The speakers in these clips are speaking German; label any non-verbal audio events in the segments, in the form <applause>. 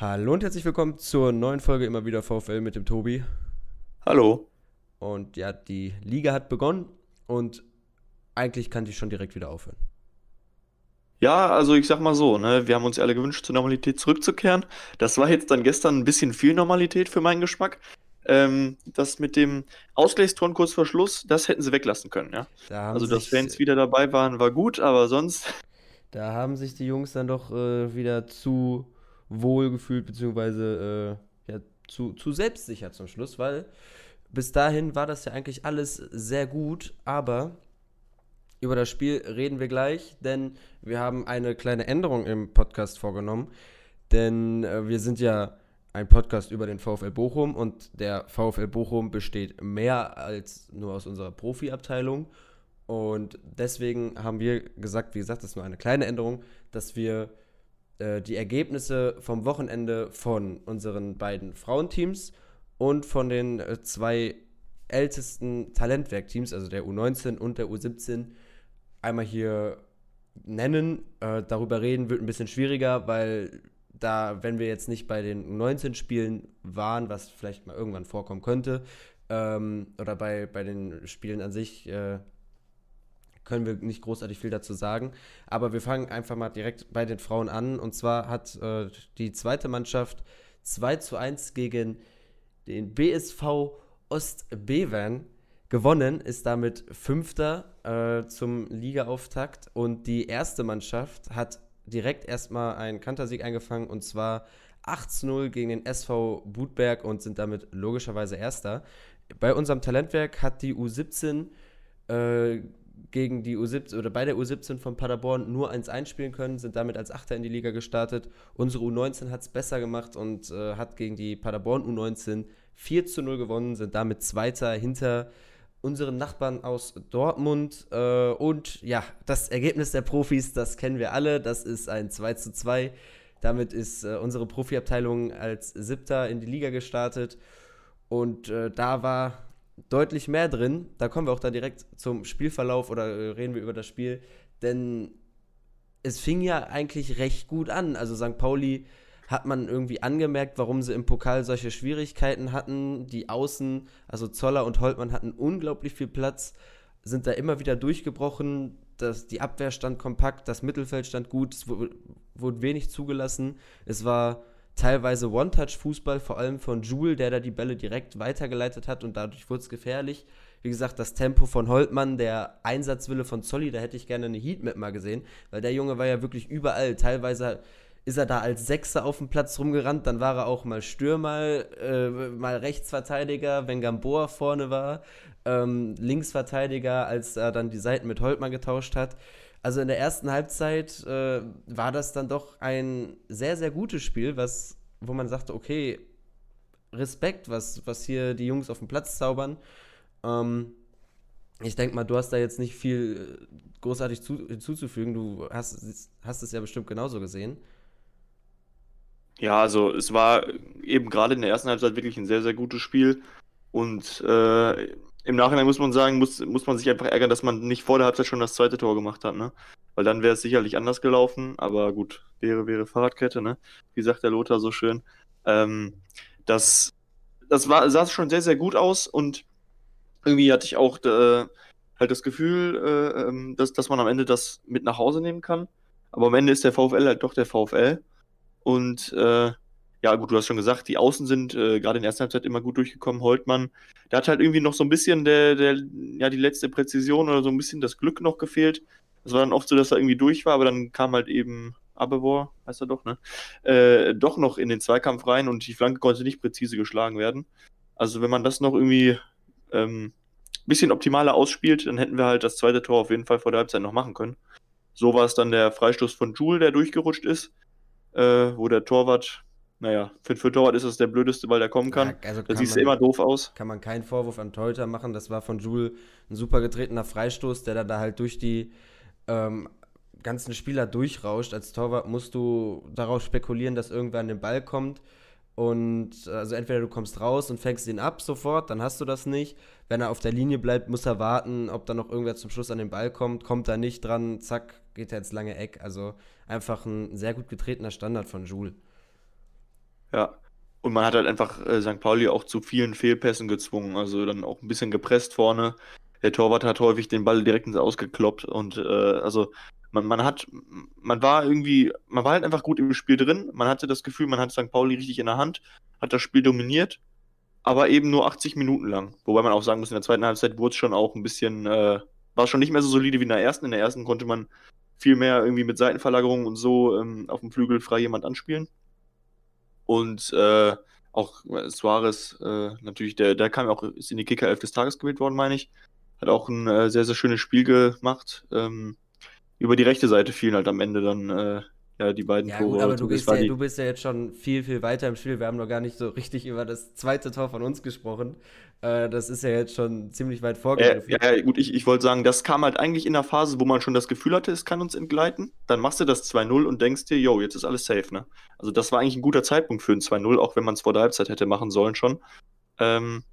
Hallo und herzlich willkommen zur neuen Folge immer wieder VfL mit dem Tobi. Hallo. Und ja, die Liga hat begonnen und eigentlich kann die schon direkt wieder aufhören. Ja, also ich sag mal so, ne, wir haben uns alle gewünscht, zur Normalität zurückzukehren. Das war jetzt dann gestern ein bisschen viel Normalität für meinen Geschmack. Ähm, das mit dem Ausgleichston kurz vor Schluss, das hätten sie weglassen können, ja. Da also, dass Fans wieder dabei waren, war gut, aber sonst. Da haben sich die Jungs dann doch äh, wieder zu wohl gefühlt, beziehungsweise äh, ja, zu, zu selbstsicher zum Schluss, weil bis dahin war das ja eigentlich alles sehr gut, aber über das Spiel reden wir gleich, denn wir haben eine kleine Änderung im Podcast vorgenommen, denn äh, wir sind ja ein Podcast über den VfL Bochum und der VfL Bochum besteht mehr als nur aus unserer Profiabteilung und deswegen haben wir gesagt, wie gesagt, das ist nur eine kleine Änderung, dass wir äh, die Ergebnisse vom Wochenende von unseren beiden Frauenteams und von den äh, zwei ältesten Talentwerkteams, also der U19 und der U17, einmal hier nennen. Äh, darüber reden wird ein bisschen schwieriger, weil da, wenn wir jetzt nicht bei den U19-Spielen waren, was vielleicht mal irgendwann vorkommen könnte, ähm, oder bei, bei den Spielen an sich, äh, können wir nicht großartig viel dazu sagen. Aber wir fangen einfach mal direkt bei den Frauen an. Und zwar hat äh, die zweite Mannschaft 2 zu 1 gegen den BSV Ostbevern gewonnen, ist damit Fünfter äh, zum Ligaauftakt. Und die erste Mannschaft hat direkt erstmal einen Kantersieg eingefangen und zwar 8 0 gegen den SV Budberg und sind damit logischerweise Erster. Bei unserem Talentwerk hat die U17 äh, gegen die U17 oder bei der U17 von Paderborn nur 1-1 spielen können, sind damit als Achter in die Liga gestartet. Unsere U19 hat es besser gemacht und äh, hat gegen die Paderborn U19 4 zu 0 gewonnen, sind damit Zweiter hinter unseren Nachbarn aus Dortmund. Äh, und ja, das Ergebnis der Profis, das kennen wir alle, das ist ein 2 zu 2. Damit ist äh, unsere Profiabteilung als Siebter in die Liga gestartet. Und äh, da war deutlich mehr drin. Da kommen wir auch dann direkt zum Spielverlauf oder äh, reden wir über das Spiel. Denn es fing ja eigentlich recht gut an. Also St. Pauli hat man irgendwie angemerkt, warum sie im Pokal solche Schwierigkeiten hatten. Die Außen, also Zoller und Holtmann hatten unglaublich viel Platz, sind da immer wieder durchgebrochen. Das, die Abwehr stand kompakt, das Mittelfeld stand gut, es wurde, wurde wenig zugelassen. Es war teilweise One-Touch-Fußball, vor allem von Jule, der da die Bälle direkt weitergeleitet hat und dadurch wurde es gefährlich. Wie gesagt, das Tempo von Holtmann, der Einsatzwille von Zolli, da hätte ich gerne eine Heatmap mal gesehen, weil der Junge war ja wirklich überall. Teilweise ist er da als Sechser auf dem Platz rumgerannt, dann war er auch mal Stürmer, äh, mal Rechtsverteidiger, wenn Gamboa vorne war, ähm, Linksverteidiger, als er dann die Seiten mit Holtmann getauscht hat. Also in der ersten Halbzeit äh, war das dann doch ein sehr, sehr gutes Spiel, was, wo man sagte, okay, Respekt, was, was hier die Jungs auf dem Platz zaubern. Ähm, ich denke mal, du hast da jetzt nicht viel äh, großartig zu, hinzuzufügen. Du hast, hast es ja bestimmt genauso gesehen. Ja, also es war eben gerade in der ersten Halbzeit wirklich ein sehr, sehr gutes Spiel. Und äh, im Nachhinein muss man sagen, muss, muss man sich einfach ärgern, dass man nicht vor der Halbzeit schon das zweite Tor gemacht hat, ne? Weil dann wäre es sicherlich anders gelaufen, aber gut, wäre, wäre Fahrradkette, ne? Wie sagt der Lothar so schön. Ähm, das das war, sah schon sehr, sehr gut aus und irgendwie hatte ich auch äh, halt das Gefühl, äh, ähm, dass, dass man am Ende das mit nach Hause nehmen kann. Aber am Ende ist der VfL halt doch der VfL. Und äh, ja, gut, du hast schon gesagt, die Außen sind äh, gerade in der ersten Halbzeit immer gut durchgekommen. Holtmann, der hat halt irgendwie noch so ein bisschen der, der, ja, die letzte Präzision oder so ein bisschen das Glück noch gefehlt. Es war dann oft so, dass er irgendwie durch war, aber dann kam halt eben Abevor, heißt er doch, ne? Äh, doch noch in den Zweikampf rein und die Flanke konnte nicht präzise geschlagen werden. Also wenn man das noch irgendwie ähm, bisschen optimaler ausspielt, dann hätten wir halt das zweite Tor auf jeden Fall vor der Halbzeit noch machen können. So war es dann der Freistoß von Jule, der durchgerutscht ist, äh, wo der Torwart naja, für, für Torwart ist das der blödeste Ball, der kommen kann. Ja, also da sieht immer doof aus. Kann man keinen Vorwurf an Torhüter machen. Das war von Jules ein super getretener Freistoß, der dann da halt durch die ähm, ganzen Spieler durchrauscht. Als Torwart musst du darauf spekulieren, dass irgendwer an den Ball kommt. Und also entweder du kommst raus und fängst ihn ab sofort, dann hast du das nicht. Wenn er auf der Linie bleibt, muss er warten, ob da noch irgendwer zum Schluss an den Ball kommt. Kommt er nicht dran, zack, geht er ins lange Eck. Also einfach ein sehr gut getretener Standard von Jules. Ja. Und man hat halt einfach äh, St. Pauli auch zu vielen Fehlpässen gezwungen, also dann auch ein bisschen gepresst vorne. Der Torwart hat häufig den Ball direkt ins Ausgekloppt und äh, also man, man hat, man war irgendwie, man war halt einfach gut im Spiel drin. Man hatte das Gefühl, man hat St. Pauli richtig in der Hand, hat das Spiel dominiert, aber eben nur 80 Minuten lang. Wobei man auch sagen muss, in der zweiten Halbzeit wurde es schon auch ein bisschen, äh, war schon nicht mehr so solide wie in der ersten. In der ersten konnte man viel mehr irgendwie mit Seitenverlagerungen und so ähm, auf dem Flügel frei jemand anspielen. Und äh, auch Suarez, äh, natürlich, der, der kam auch, ist in die Kicker 11 des Tages gewählt worden, meine ich. Hat auch ein äh, sehr, sehr schönes Spiel gemacht. Ähm, über die rechte Seite fielen halt am Ende dann äh, ja, die beiden ja, Tore. Gut, aber du bist ja, du bist ja jetzt schon viel, viel weiter im Spiel. Wir haben noch gar nicht so richtig über das zweite Tor von uns gesprochen. Äh, das ist ja jetzt schon ziemlich weit vorgegriffen. Äh, ja, gut, ich, ich wollte sagen, das kam halt eigentlich in der Phase, wo man schon das Gefühl hatte, es kann uns entgleiten. Dann machst du das 2-0 und denkst dir, yo, jetzt ist alles safe, ne? Also das war eigentlich ein guter Zeitpunkt für ein 2-0, auch wenn man es vor der Halbzeit hätte machen sollen schon. Ähm,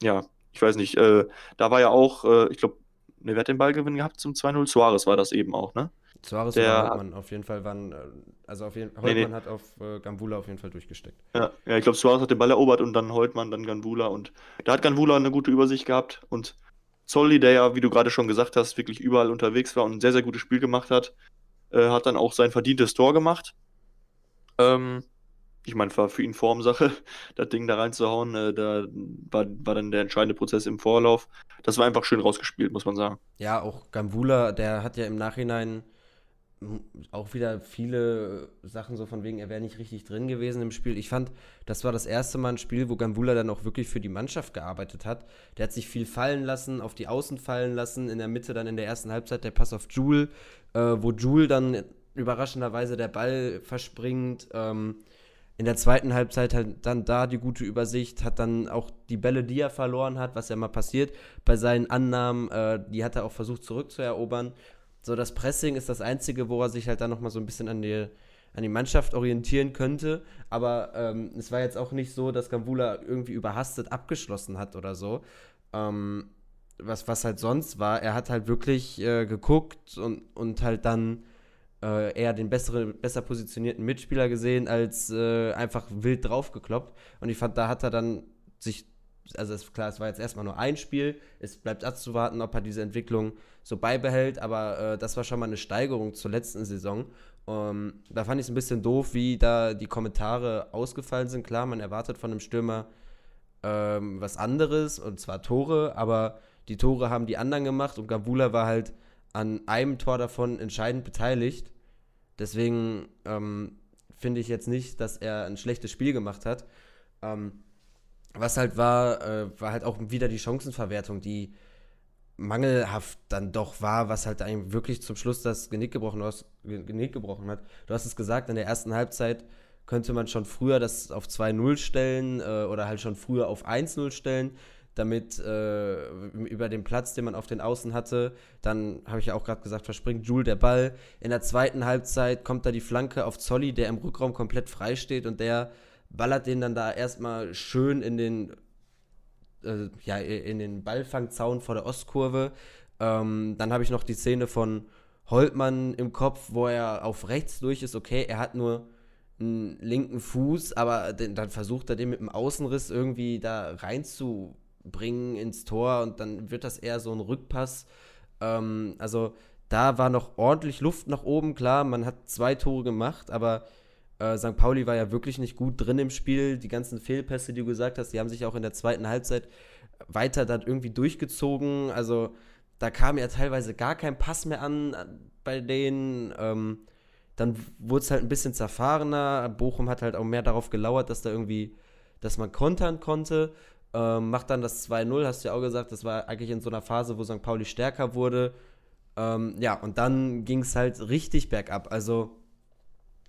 ja, ich weiß nicht, äh, da war ja auch, äh, ich glaube, ne, wer hat den Ballgewinn gehabt zum 2-0? Suarez war das eben auch, ne? Suarez der, oder Holtmann auf jeden Fall waren, äh, also auf jeden Holtmann nee, nee. hat auf äh, Gambula auf jeden Fall durchgesteckt. Ja, ja ich glaube, Suarez hat den Ball erobert und dann Holtmann, dann Gambula und da hat Gambula eine gute Übersicht gehabt und Zolli, der ja, wie du gerade schon gesagt hast, wirklich überall unterwegs war und ein sehr, sehr gutes Spiel gemacht hat, äh, hat dann auch sein verdientes Tor gemacht. Ähm, ich meine, war für ihn Formsache, <laughs> das Ding da reinzuhauen. Äh, da war, war dann der entscheidende Prozess im Vorlauf. Das war einfach schön rausgespielt, muss man sagen. Ja, auch Gambula, der hat ja im Nachhinein auch wieder viele Sachen so von wegen, er wäre nicht richtig drin gewesen im Spiel. Ich fand, das war das erste Mal ein Spiel, wo Gambula dann auch wirklich für die Mannschaft gearbeitet hat. Der hat sich viel fallen lassen, auf die Außen fallen lassen, in der Mitte dann in der ersten Halbzeit der Pass auf Jule, äh, wo Jule dann überraschenderweise der Ball verspringt. Ähm, in der zweiten Halbzeit halt dann da die gute Übersicht, hat dann auch die Bälle, die er verloren hat, was ja mal passiert, bei seinen Annahmen, äh, die hat er auch versucht zurückzuerobern. So, das Pressing ist das Einzige, wo er sich halt dann nochmal so ein bisschen an die, an die Mannschaft orientieren könnte. Aber ähm, es war jetzt auch nicht so, dass Gambula irgendwie überhastet abgeschlossen hat oder so. Ähm, was, was halt sonst war, er hat halt wirklich äh, geguckt und, und halt dann äh, eher den bessere, besser positionierten Mitspieler gesehen, als äh, einfach wild draufgekloppt. Und ich fand, da hat er dann sich also ist klar, es war jetzt erstmal nur ein Spiel. Es bleibt abzuwarten, ob er diese Entwicklung so beibehält, aber äh, das war schon mal eine Steigerung zur letzten Saison. Ähm, da fand ich es ein bisschen doof, wie da die Kommentare ausgefallen sind. Klar, man erwartet von einem Stürmer ähm, was anderes, und zwar Tore, aber die Tore haben die anderen gemacht und Gabula war halt an einem Tor davon entscheidend beteiligt. Deswegen ähm, finde ich jetzt nicht, dass er ein schlechtes Spiel gemacht hat. Ähm, was halt war, äh, war halt auch wieder die Chancenverwertung, die mangelhaft dann doch war, was halt eigentlich wirklich zum Schluss das Genick gebrochen, aus, Genick gebrochen hat. Du hast es gesagt, in der ersten Halbzeit könnte man schon früher das auf 2-0 stellen äh, oder halt schon früher auf 1-0 stellen, damit äh, über den Platz, den man auf den Außen hatte, dann habe ich ja auch gerade gesagt, verspringt Jules der Ball. In der zweiten Halbzeit kommt da die Flanke auf Zolli, der im Rückraum komplett frei steht und der ballert den dann da erstmal schön in den, äh, ja, in den Ballfangzaun vor der Ostkurve. Ähm, dann habe ich noch die Szene von Holtmann im Kopf, wo er auf rechts durch ist. Okay, er hat nur einen linken Fuß, aber den, dann versucht er den mit dem Außenriss irgendwie da reinzubringen ins Tor und dann wird das eher so ein Rückpass. Ähm, also da war noch ordentlich Luft nach oben, klar, man hat zwei Tore gemacht, aber äh, St. Pauli war ja wirklich nicht gut drin im Spiel. Die ganzen Fehlpässe, die du gesagt hast, die haben sich auch in der zweiten Halbzeit weiter dann irgendwie durchgezogen. Also da kam ja teilweise gar kein Pass mehr an bei denen. Ähm, dann wurde es halt ein bisschen zerfahrener. Bochum hat halt auch mehr darauf gelauert, dass da irgendwie, dass man kontern konnte. Ähm, macht dann das 2-0, hast du ja auch gesagt, das war eigentlich in so einer Phase, wo St. Pauli stärker wurde. Ähm, ja, und dann ging es halt richtig bergab. Also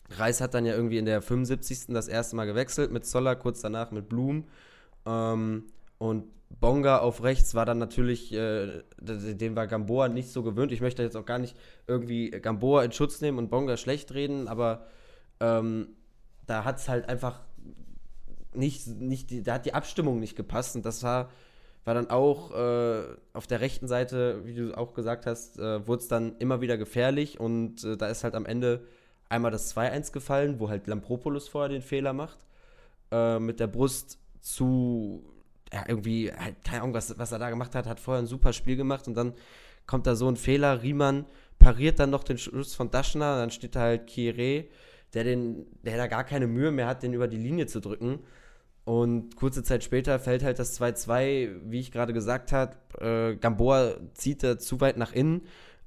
Reis hat dann ja irgendwie in der 75. das erste Mal gewechselt mit Zoller, kurz danach mit Blum. Ähm, und Bonga auf rechts war dann natürlich, äh, den war Gamboa nicht so gewöhnt. Ich möchte jetzt auch gar nicht irgendwie Gamboa in Schutz nehmen und Bonga schlecht reden, aber ähm, da hat es halt einfach nicht, nicht da hat die Abstimmung nicht gepasst und das war, war dann auch äh, auf der rechten Seite, wie du auch gesagt hast, äh, wurde es dann immer wieder gefährlich und äh, da ist halt am Ende einmal das 2-1 gefallen, wo halt Lampropoulos vorher den Fehler macht. äh, mit der Brust zu, ja, irgendwie, halt, keine Ahnung, was, was er da gemacht hat, hat vorher ein super Spiel gemacht und dann kommt da so ein Fehler, Riemann pariert dann noch den Schuss von Daschner, dann steht da halt Kieré, der, der da gar keine Mühe mehr hat, den über die Linie zu drücken. Und kurze Zeit später fällt halt das 2-2, wie ich gerade gesagt habe. Äh, Gamboa zieht da zu weit nach innen.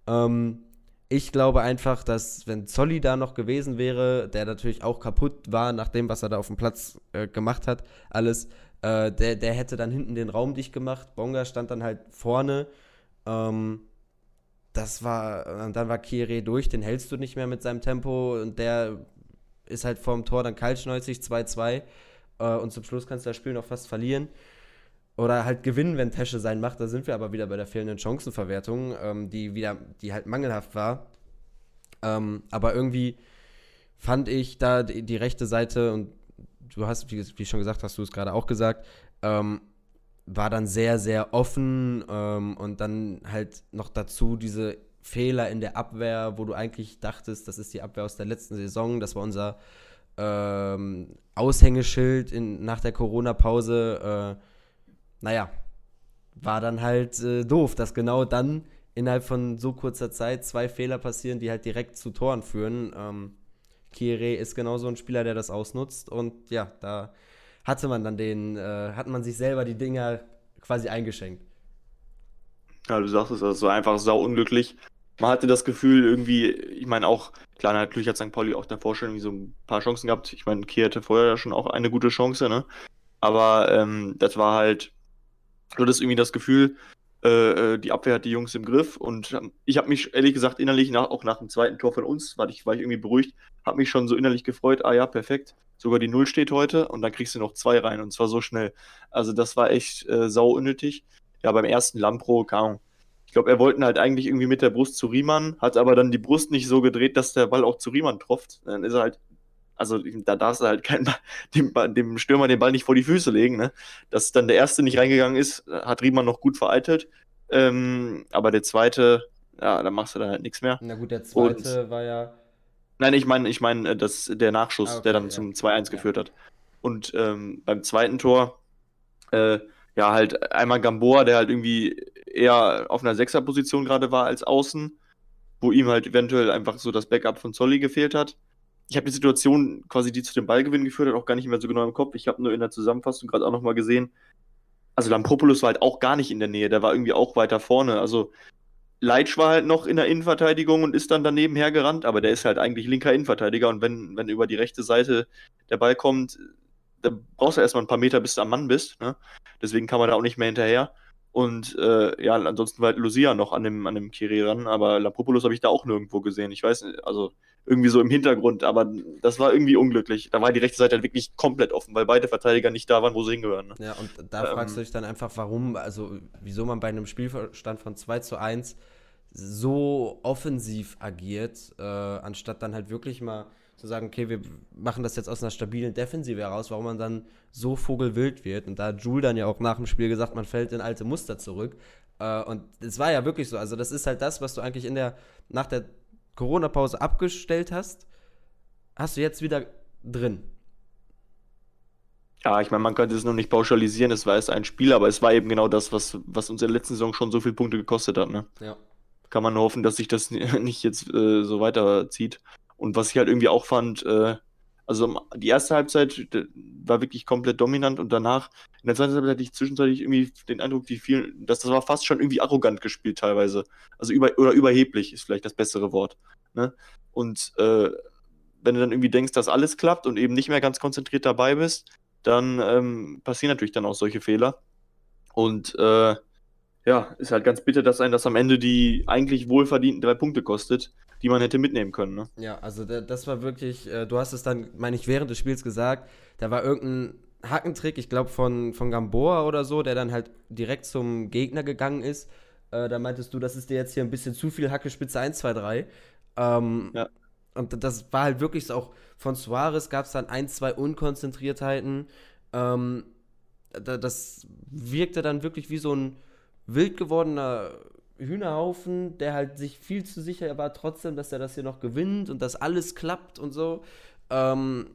Ähm, ich glaube einfach, dass wenn Zolli da noch gewesen wäre, der natürlich auch kaputt war nach dem, was er da auf dem Platz äh, gemacht hat, alles, äh, der, der hätte dann hinten den Raum dicht gemacht. Bonga stand dann halt vorne. Ähm, das war, dann war Kire durch, den hältst du nicht mehr mit seinem Tempo und der ist halt vorm Tor dann kaltschneuzig 2-2 äh, und zum Schluss kannst du das Spiel noch fast verlieren. Oder halt gewinnen, wenn Tesche sein macht. Da sind wir aber wieder bei der fehlenden Chancenverwertung, ähm, die wieder, die halt mangelhaft war. Ähm, aber irgendwie fand ich da die, die, rechte Seite und du hast, wie, wie schon gesagt, hast du es gerade auch gesagt, ähm, war dann sehr, sehr offen ähm, und dann halt noch dazu diese Fehler in der Abwehr, wo du eigentlich dachtest, das ist die Abwehr aus der letzten Saison, das war unser ähm, Aushängeschild in, nach der Corona-Pause. Äh, naja, war dann halt äh, doof, dass genau dann innerhalb von so kurzer Zeit zwei Fehler passieren, die halt direkt zu Toren führen. Ähm, Kieré ist genau so ein Spieler, der das ausnutzt und ja, da hatte man dann den, äh, hat man sich selber die Dinger quasi eingeschenkt. Ja, du sagst es, das also einfach sau unglücklich. Man hatte das Gefühl irgendwie, ich meine auch, klar, natürlich hat St. Pauli auch davor schon irgendwie so ein paar Chancen gehabt. Ich meine, Kier hatte vorher ja schon auch eine gute Chance, ne? Aber ähm, das war halt, du hattest irgendwie das Gefühl, äh, äh, die Abwehr hat die Jungs im Griff und ich habe mich ehrlich gesagt innerlich, nach, auch nach dem zweiten Tor von uns, war ich, war ich irgendwie beruhigt, habe mich schon so innerlich gefreut, ah ja, perfekt, sogar die Null steht heute und dann kriegst du noch zwei rein und zwar so schnell. Also das war echt äh, sau unnötig. Ja, beim ersten Lampro, keine ich glaube, er wollte halt eigentlich irgendwie mit der Brust zu Riemann, hat aber dann die Brust nicht so gedreht, dass der Ball auch zu Riemann tropft. Dann ist er halt also da darfst du halt kein, dem, dem Stürmer den Ball nicht vor die Füße legen. Ne? Dass dann der erste nicht reingegangen ist, hat Riemann noch gut vereitelt. Ähm, aber der zweite, ja, da machst du dann halt nichts mehr. Na gut, der zweite Und, war ja. Nein, ich meine, ich meine, äh, der Nachschuss, ah, okay, der dann ja. zum 2-1 ja. geführt hat. Und ähm, beim zweiten Tor, äh, ja, halt einmal Gamboa, der halt irgendwie eher auf einer Sechserposition gerade war als außen, wo ihm halt eventuell einfach so das Backup von Zolli gefehlt hat ich habe die Situation quasi, die zu dem Ballgewinn geführt hat, auch gar nicht mehr so genau im Kopf. Ich habe nur in der Zusammenfassung gerade auch nochmal gesehen, also Lampropoulos war halt auch gar nicht in der Nähe, der war irgendwie auch weiter vorne. Also Leitsch war halt noch in der Innenverteidigung und ist dann daneben hergerannt, aber der ist halt eigentlich linker Innenverteidiger und wenn, wenn über die rechte Seite der Ball kommt, dann brauchst du erstmal ein paar Meter, bis du am Mann bist. Ne? Deswegen kann man da auch nicht mehr hinterher. Und äh, ja, ansonsten war halt Lucia noch an dem, an dem Kiri ran, aber Lapropoulos habe ich da auch nirgendwo gesehen. Ich weiß nicht, also irgendwie so im Hintergrund, aber das war irgendwie unglücklich. Da war die rechte Seite halt wirklich komplett offen, weil beide Verteidiger nicht da waren, wo sie hingehören. Ne? Ja, und da ähm, fragst du dich dann einfach, warum, also wieso man bei einem Spielstand von 2 zu 1 so offensiv agiert, äh, anstatt dann halt wirklich mal zu sagen, okay, wir machen das jetzt aus einer stabilen Defensive heraus, warum man dann so vogelwild wird. Und da hat Jules dann ja auch nach dem Spiel gesagt, man fällt in alte Muster zurück. Äh, und es war ja wirklich so. Also, das ist halt das, was du eigentlich in der, nach der Corona-Pause abgestellt hast, hast du jetzt wieder drin. Ja, ich meine, man könnte es noch nicht pauschalisieren, es war erst ein Spiel, aber es war eben genau das, was, was uns in der letzten Saison schon so viele Punkte gekostet hat. Ne? Ja. Kann man hoffen, dass sich das <laughs> nicht jetzt äh, so weiterzieht. Und was ich halt irgendwie auch fand, äh, also die erste Halbzeit war wirklich komplett dominant und danach, in der zweiten Halbzeit hatte ich zwischenzeitlich irgendwie den Eindruck, die vielen, dass das war fast schon irgendwie arrogant gespielt teilweise. Also über, oder überheblich ist vielleicht das bessere Wort. Ne? Und äh, wenn du dann irgendwie denkst, dass alles klappt und eben nicht mehr ganz konzentriert dabei bist, dann ähm, passieren natürlich dann auch solche Fehler. Und äh, ja, ist halt ganz bitter, dass ein das am Ende die eigentlich wohlverdienten drei Punkte kostet die man hätte mitnehmen können. Ne? Ja, also das war wirklich, äh, du hast es dann, meine ich, während des Spiels gesagt, da war irgendein Hackentrick, ich glaube von, von Gamboa oder so, der dann halt direkt zum Gegner gegangen ist. Äh, da meintest du, das ist dir jetzt hier ein bisschen zu viel Hackespitze 1, 2, 3. Ähm, ja. Und das war halt wirklich so auch von Suarez gab es dann ein, zwei Unkonzentriertheiten. Ähm, das wirkte dann wirklich wie so ein wild gewordener Hühnerhaufen, der halt sich viel zu sicher war trotzdem, dass er das hier noch gewinnt und dass alles klappt und so. Ähm,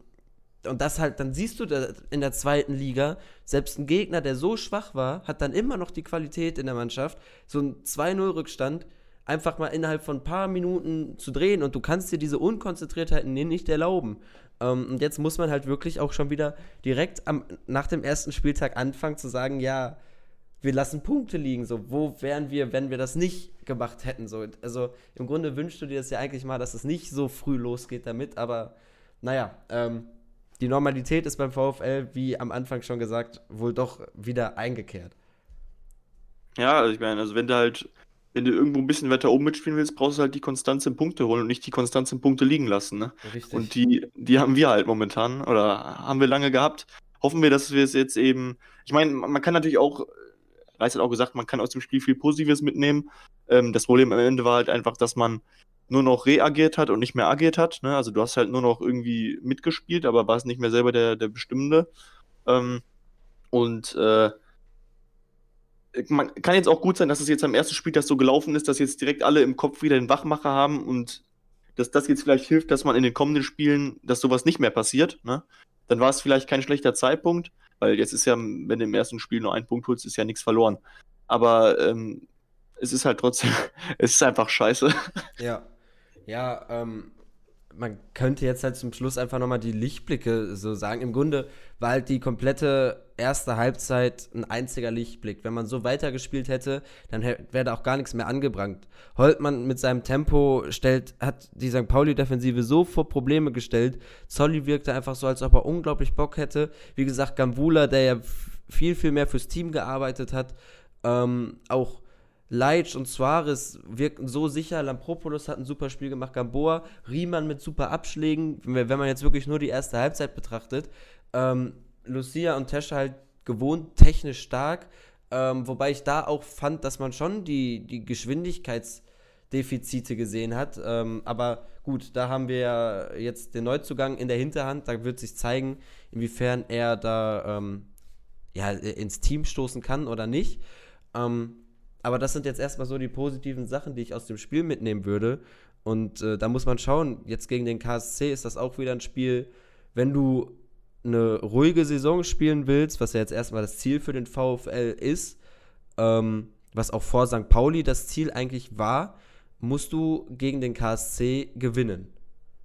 und das halt, dann siehst du in der zweiten Liga, selbst ein Gegner, der so schwach war, hat dann immer noch die Qualität in der Mannschaft, so ein 2-0-Rückstand einfach mal innerhalb von ein paar Minuten zu drehen und du kannst dir diese Unkonzentriertheit nicht erlauben. Ähm, und jetzt muss man halt wirklich auch schon wieder direkt am, nach dem ersten Spieltag anfangen zu sagen, ja, wir lassen Punkte liegen. So, wo wären wir, wenn wir das nicht gemacht hätten? So, also im Grunde wünschst du dir das ja eigentlich mal, dass es nicht so früh losgeht damit, aber naja, ähm, die Normalität ist beim VfL, wie am Anfang schon gesagt, wohl doch wieder eingekehrt. Ja, also ich meine, also wenn du halt, wenn du irgendwo ein bisschen weiter oben mitspielen willst, brauchst du halt die Konstanz in Punkte holen und nicht die Konstanz in Punkte liegen lassen. Ne? Richtig. Und die, die haben wir halt momentan oder haben wir lange gehabt. Hoffen wir, dass wir es jetzt eben. Ich meine, man kann natürlich auch, Reis hat auch gesagt, man kann aus dem Spiel viel Positives mitnehmen. Ähm, das Problem am Ende war halt einfach, dass man nur noch reagiert hat und nicht mehr agiert hat. Ne? Also du hast halt nur noch irgendwie mitgespielt, aber warst nicht mehr selber der, der Bestimmende. Ähm, und äh, man kann jetzt auch gut sein, dass es jetzt am ersten Spiel das so gelaufen ist, dass jetzt direkt alle im Kopf wieder den Wachmacher haben und dass das jetzt vielleicht hilft, dass man in den kommenden Spielen, dass sowas nicht mehr passiert. Ne? Dann war es vielleicht kein schlechter Zeitpunkt, weil jetzt ist ja, wenn du im ersten Spiel nur einen Punkt holst, ist ja nichts verloren. Aber ähm, es ist halt trotzdem, <laughs> es ist einfach scheiße. Ja. Ja, ähm, man könnte jetzt halt zum Schluss einfach nochmal die Lichtblicke so sagen. Im Grunde war halt die komplette erste Halbzeit ein einziger Lichtblick. Wenn man so weitergespielt hätte, dann wäre da auch gar nichts mehr angebrannt. Holtmann mit seinem Tempo stellt, hat die St. Pauli-Defensive so vor Probleme gestellt. Zolli wirkte einfach so, als ob er unglaublich Bock hätte. Wie gesagt, Gambula, der ja viel, viel mehr fürs Team gearbeitet hat, ähm, auch Leitsch und Suarez wirkten so sicher. Lampropoulos hat ein super Spiel gemacht. Gamboa, Riemann mit super Abschlägen. Wenn man jetzt wirklich nur die erste Halbzeit betrachtet. Ähm, Lucia und Tesche halt gewohnt technisch stark. Ähm, wobei ich da auch fand, dass man schon die, die Geschwindigkeitsdefizite gesehen hat. Ähm, aber gut, da haben wir ja jetzt den Neuzugang in der Hinterhand. Da wird sich zeigen, inwiefern er da ähm, ja, ins Team stoßen kann oder nicht. Ähm, aber das sind jetzt erstmal so die positiven Sachen, die ich aus dem Spiel mitnehmen würde. Und äh, da muss man schauen, jetzt gegen den KSC ist das auch wieder ein Spiel, wenn du eine ruhige Saison spielen willst, was ja jetzt erstmal das Ziel für den VfL ist, ähm, was auch vor St. Pauli das Ziel eigentlich war, musst du gegen den KSC gewinnen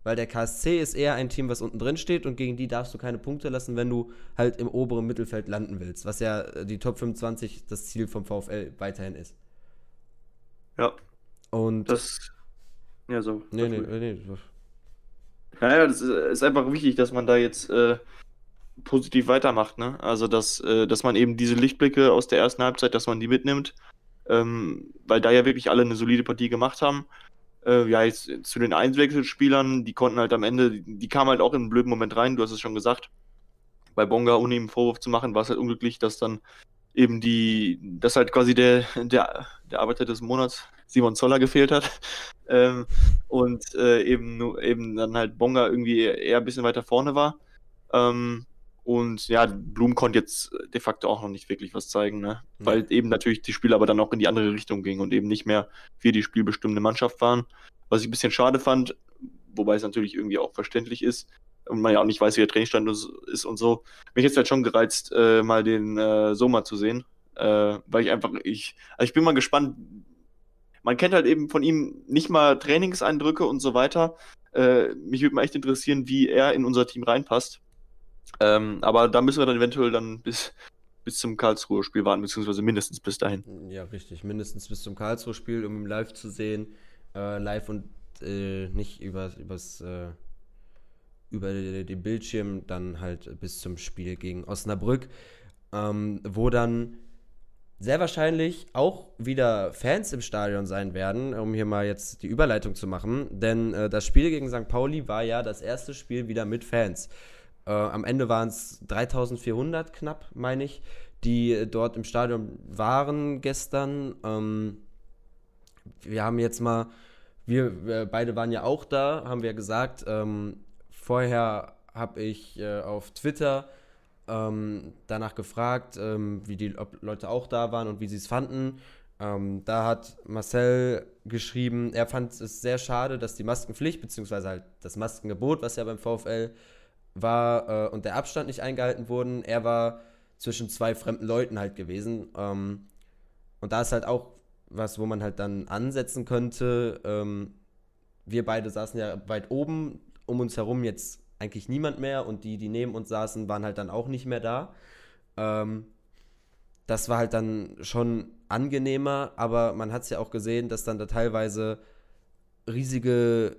weil der KSC ist eher ein Team, was unten drin steht und gegen die darfst du keine Punkte lassen, wenn du halt im oberen Mittelfeld landen willst, was ja äh, die Top 25 das Ziel vom VfL weiterhin ist. Ja. Und das ja so. Nee, nee, nee, nee. Naja, das ist, einfach wichtig, dass man da jetzt äh, positiv weitermacht, ne? Also dass, äh, dass man eben diese Lichtblicke aus der ersten Halbzeit, dass man die mitnimmt, ähm, weil da ja wirklich alle eine solide Partie gemacht haben. Äh, ja, jetzt zu den Einwechselspielern, die konnten halt am Ende, die, kamen halt auch in einen blöden Moment rein, du hast es schon gesagt. Bei Bonga, ohne ihm einen Vorwurf zu machen, war es halt unglücklich, dass dann eben die, dass halt quasi der, der, der Arbeiter des Monats, Simon Zoller, gefehlt hat. <laughs> Ähm, und äh, eben, eben dann halt Bonga irgendwie eher ein bisschen weiter vorne war. Ähm, und ja, Blum konnte jetzt de facto auch noch nicht wirklich was zeigen, ne? Mhm. Weil eben natürlich die Spiele aber dann auch in die andere Richtung gingen und eben nicht mehr wir die spielbestimmende Mannschaft waren. Was ich ein bisschen schade fand, wobei es natürlich irgendwie auch verständlich ist und man ja auch nicht weiß, wie der Trainingsstand ist und so. Mich jetzt halt schon gereizt, äh, mal den äh, Sommer zu sehen. Äh, weil ich einfach, ich, also ich bin mal gespannt. Man kennt halt eben von ihm nicht mal Trainingseindrücke und so weiter. Äh, mich würde mal echt interessieren, wie er in unser Team reinpasst ähm, aber da müssen wir dann eventuell dann bis, bis zum Karlsruhe-Spiel warten, beziehungsweise mindestens bis dahin. Ja, richtig. Mindestens bis zum Karlsruhe-Spiel, um ihn live zu sehen. Äh, live und äh, nicht über, übers, äh, über den Bildschirm, dann halt bis zum Spiel gegen Osnabrück, ähm, wo dann sehr wahrscheinlich auch wieder Fans im Stadion sein werden, um hier mal jetzt die Überleitung zu machen. Denn äh, das Spiel gegen St. Pauli war ja das erste Spiel wieder mit Fans. Äh, am Ende waren es 3400 knapp, meine ich, die dort im Stadion waren gestern. Ähm, wir haben jetzt mal, wir, wir, beide waren ja auch da, haben wir gesagt. Ähm, vorher habe ich äh, auf Twitter ähm, danach gefragt, ähm, wie die ob Leute auch da waren und wie sie es fanden. Ähm, da hat Marcel geschrieben, er fand es sehr schade, dass die Maskenpflicht, beziehungsweise halt das Maskengebot, was ja beim VfL war äh, und der Abstand nicht eingehalten wurden. Er war zwischen zwei fremden Leuten halt gewesen. Ähm, und da ist halt auch was, wo man halt dann ansetzen könnte. Ähm, wir beide saßen ja weit oben, um uns herum jetzt eigentlich niemand mehr und die, die neben uns saßen, waren halt dann auch nicht mehr da. Ähm, das war halt dann schon angenehmer, aber man hat es ja auch gesehen, dass dann da teilweise riesige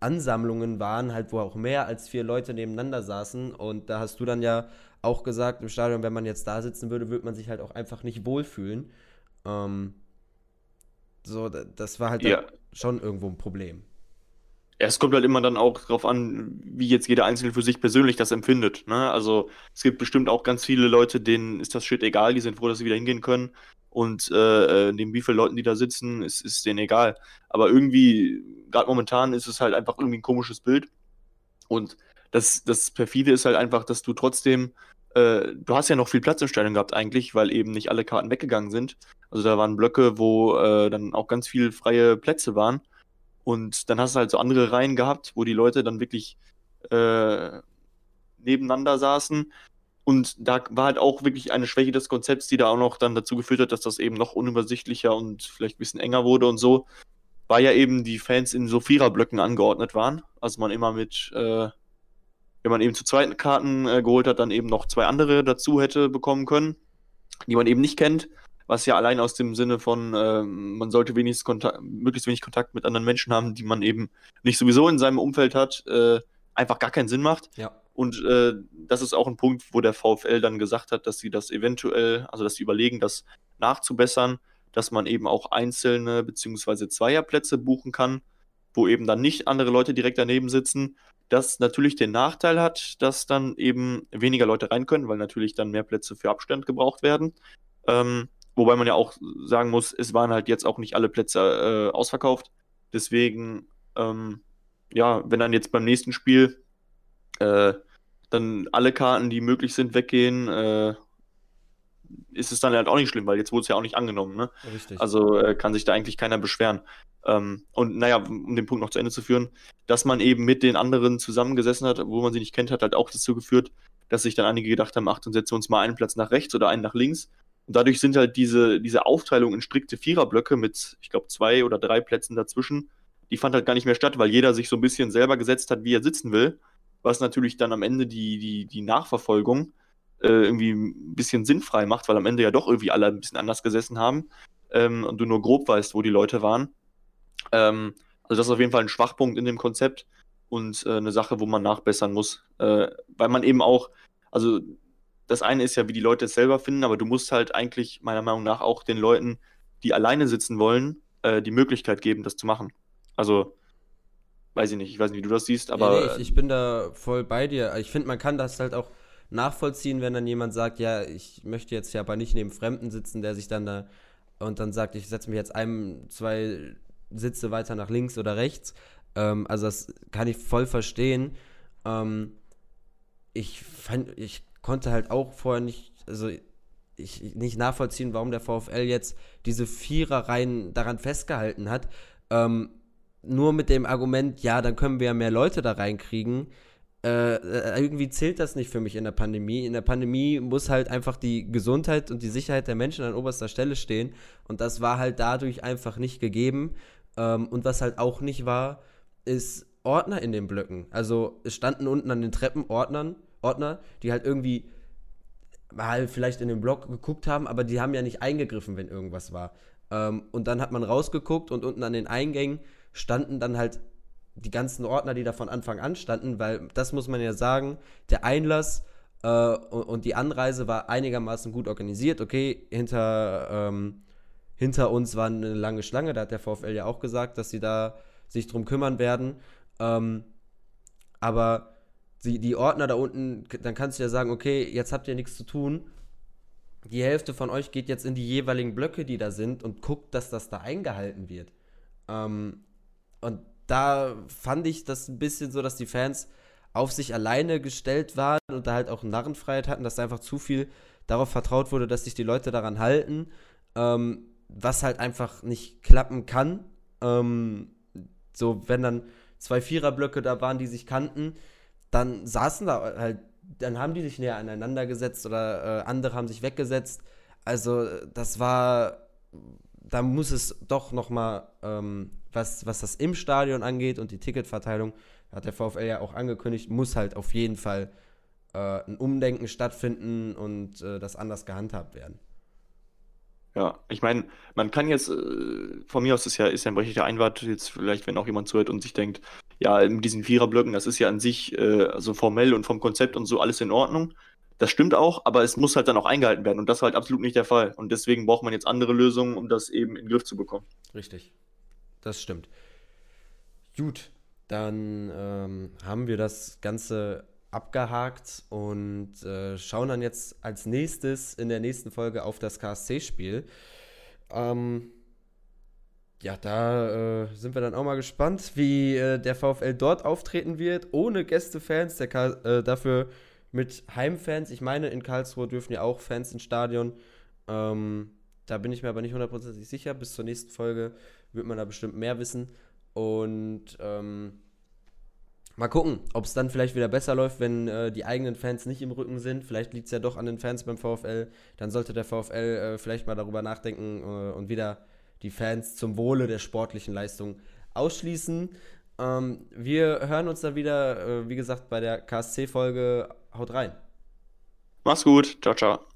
Ansammlungen waren, halt, wo auch mehr als vier Leute nebeneinander saßen. Und da hast du dann ja auch gesagt im Stadion, wenn man jetzt da sitzen würde, würde man sich halt auch einfach nicht wohlfühlen. Ähm, so, das war halt ja. schon irgendwo ein Problem. Es kommt halt immer dann auch darauf an, wie jetzt jeder Einzelne für sich persönlich das empfindet. Ne? Also es gibt bestimmt auch ganz viele Leute, denen ist das Shit egal, die sind froh, dass sie wieder hingehen können. Und äh, neben wie viele Leuten, die da sitzen, ist, ist denen egal. Aber irgendwie, gerade momentan, ist es halt einfach irgendwie ein komisches Bild. Und das, das perfide ist halt einfach, dass du trotzdem, äh, du hast ja noch viel Platz im Stadion gehabt eigentlich, weil eben nicht alle Karten weggegangen sind. Also da waren Blöcke, wo äh, dann auch ganz viele freie Plätze waren. Und dann hast du halt so andere Reihen gehabt, wo die Leute dann wirklich äh, nebeneinander saßen. Und da war halt auch wirklich eine Schwäche des Konzepts, die da auch noch dann dazu geführt hat, dass das eben noch unübersichtlicher und vielleicht ein bisschen enger wurde und so. War ja eben die Fans in so Viererblöcken angeordnet waren. Also man immer mit, äh, wenn man eben zu zweiten Karten äh, geholt hat, dann eben noch zwei andere dazu hätte bekommen können, die man eben nicht kennt was ja allein aus dem Sinne von, äh, man sollte wenigstens Kontakt, möglichst wenig Kontakt mit anderen Menschen haben, die man eben nicht sowieso in seinem Umfeld hat, äh, einfach gar keinen Sinn macht. Ja. Und äh, das ist auch ein Punkt, wo der VfL dann gesagt hat, dass sie das eventuell, also dass sie überlegen, das nachzubessern, dass man eben auch einzelne bzw. Zweierplätze buchen kann, wo eben dann nicht andere Leute direkt daneben sitzen. Das natürlich den Nachteil hat, dass dann eben weniger Leute rein können, weil natürlich dann mehr Plätze für Abstand gebraucht werden. Ähm, Wobei man ja auch sagen muss, es waren halt jetzt auch nicht alle Plätze äh, ausverkauft. Deswegen, ähm, ja, wenn dann jetzt beim nächsten Spiel äh, dann alle Karten, die möglich sind, weggehen, äh, ist es dann halt auch nicht schlimm, weil jetzt wurde es ja auch nicht angenommen. Ne? Richtig. Also äh, kann sich da eigentlich keiner beschweren. Ähm, und naja, um den Punkt noch zu Ende zu führen, dass man eben mit den anderen zusammengesessen hat, wo man sie nicht kennt, hat halt auch dazu geführt, dass sich dann einige gedacht haben, ach, dann setzen wir uns mal einen Platz nach rechts oder einen nach links. Und dadurch sind halt diese, diese Aufteilung in strikte Viererblöcke mit, ich glaube, zwei oder drei Plätzen dazwischen, die fand halt gar nicht mehr statt, weil jeder sich so ein bisschen selber gesetzt hat, wie er sitzen will. Was natürlich dann am Ende die, die, die Nachverfolgung äh, irgendwie ein bisschen sinnfrei macht, weil am Ende ja doch irgendwie alle ein bisschen anders gesessen haben ähm, und du nur grob weißt, wo die Leute waren. Ähm, also das ist auf jeden Fall ein Schwachpunkt in dem Konzept und äh, eine Sache, wo man nachbessern muss, äh, weil man eben auch, also das eine ist ja, wie die Leute es selber finden, aber du musst halt eigentlich meiner Meinung nach auch den Leuten, die alleine sitzen wollen, äh, die Möglichkeit geben, das zu machen. Also, weiß ich nicht, ich weiß nicht, wie du das siehst, aber. Ja, nee, ich, ich, bin da voll bei dir. Ich finde, man kann das halt auch nachvollziehen, wenn dann jemand sagt, ja, ich möchte jetzt ja aber nicht neben Fremden sitzen, der sich dann da und dann sagt, ich setze mich jetzt einem, zwei Sitze weiter nach links oder rechts. Ähm, also das kann ich voll verstehen. Ähm, ich fand, ich konnte halt auch vorher nicht, also ich nicht nachvollziehen, warum der VfL jetzt diese Viererreihen daran festgehalten hat. Ähm, nur mit dem Argument, ja, dann können wir ja mehr Leute da reinkriegen. Äh, äh, irgendwie zählt das nicht für mich in der Pandemie. In der Pandemie muss halt einfach die Gesundheit und die Sicherheit der Menschen an oberster Stelle stehen. Und das war halt dadurch einfach nicht gegeben. Ähm, und was halt auch nicht war, ist Ordner in den Blöcken. Also es standen unten an den Treppen Ordnern Ordner, die halt irgendwie mal vielleicht in den Blog geguckt haben, aber die haben ja nicht eingegriffen, wenn irgendwas war. Ähm, und dann hat man rausgeguckt und unten an den Eingängen standen dann halt die ganzen Ordner, die da von Anfang an standen, weil das muss man ja sagen, der Einlass äh, und, die Anreise war einigermaßen gut organisiert. Okay, hinter, ähm, hinter uns war eine lange Schlange, da hat der VfL ja auch gesagt, dass sie da sich drum kümmern werden. Ähm, aber die, die Ordner da unten, dann kannst du ja sagen, okay, jetzt habt ihr nichts zu tun. Die Hälfte von euch geht jetzt in die jeweiligen Blöcke, die da sind, und guckt, dass das da eingehalten wird. Ähm, und da fand ich das ein bisschen so, dass die Fans auf sich alleine gestellt waren und da halt auch Narrenfreiheit hatten, dass da einfach zu viel darauf vertraut wurde, dass sich die Leute daran halten, ähm, was halt einfach nicht klappen kann. Ähm, so, wenn dann zwei Viererblöcke da waren, die sich kannten, dann saßen da halt, dann haben die sich näher aneinander gesetzt oder äh, andere haben sich weggesetzt. Also das war, da muss es doch noch mal, ähm, was, was das im Stadion angeht und die Ticketverteilung, hat der VfL ja auch angekündigt, muss halt auf jeden Fall äh, ein Umdenken stattfinden und äh, das anders gehandhabt werden. Ja, ich meine, man kann jetzt, äh, von mir aus ist ja, ist ja ein berechtigter Einwand, jetzt vielleicht, wenn auch jemand zuhört und sich denkt, ja, in diesen Viererblöcken, das ist ja an sich, äh, also formell und vom Konzept und so alles in Ordnung. Das stimmt auch, aber es muss halt dann auch eingehalten werden und das war halt absolut nicht der Fall. Und deswegen braucht man jetzt andere Lösungen, um das eben in den Griff zu bekommen. Richtig. Das stimmt. Gut, dann ähm, haben wir das Ganze abgehakt und äh, schauen dann jetzt als nächstes in der nächsten Folge auf das KSC-Spiel. Ähm, ja, da äh, sind wir dann auch mal gespannt, wie äh, der VfL dort auftreten wird, ohne Gästefans, äh, dafür mit Heimfans. Ich meine, in Karlsruhe dürfen ja auch Fans ins Stadion. Ähm, da bin ich mir aber nicht hundertprozentig sicher. Bis zur nächsten Folge wird man da bestimmt mehr wissen. Und ähm, Mal gucken, ob es dann vielleicht wieder besser läuft, wenn äh, die eigenen Fans nicht im Rücken sind. Vielleicht liegt es ja doch an den Fans beim VfL. Dann sollte der VfL äh, vielleicht mal darüber nachdenken äh, und wieder die Fans zum Wohle der sportlichen Leistung ausschließen. Ähm, wir hören uns dann wieder, äh, wie gesagt, bei der KSC-Folge. Haut rein. Mach's gut. Ciao, ciao.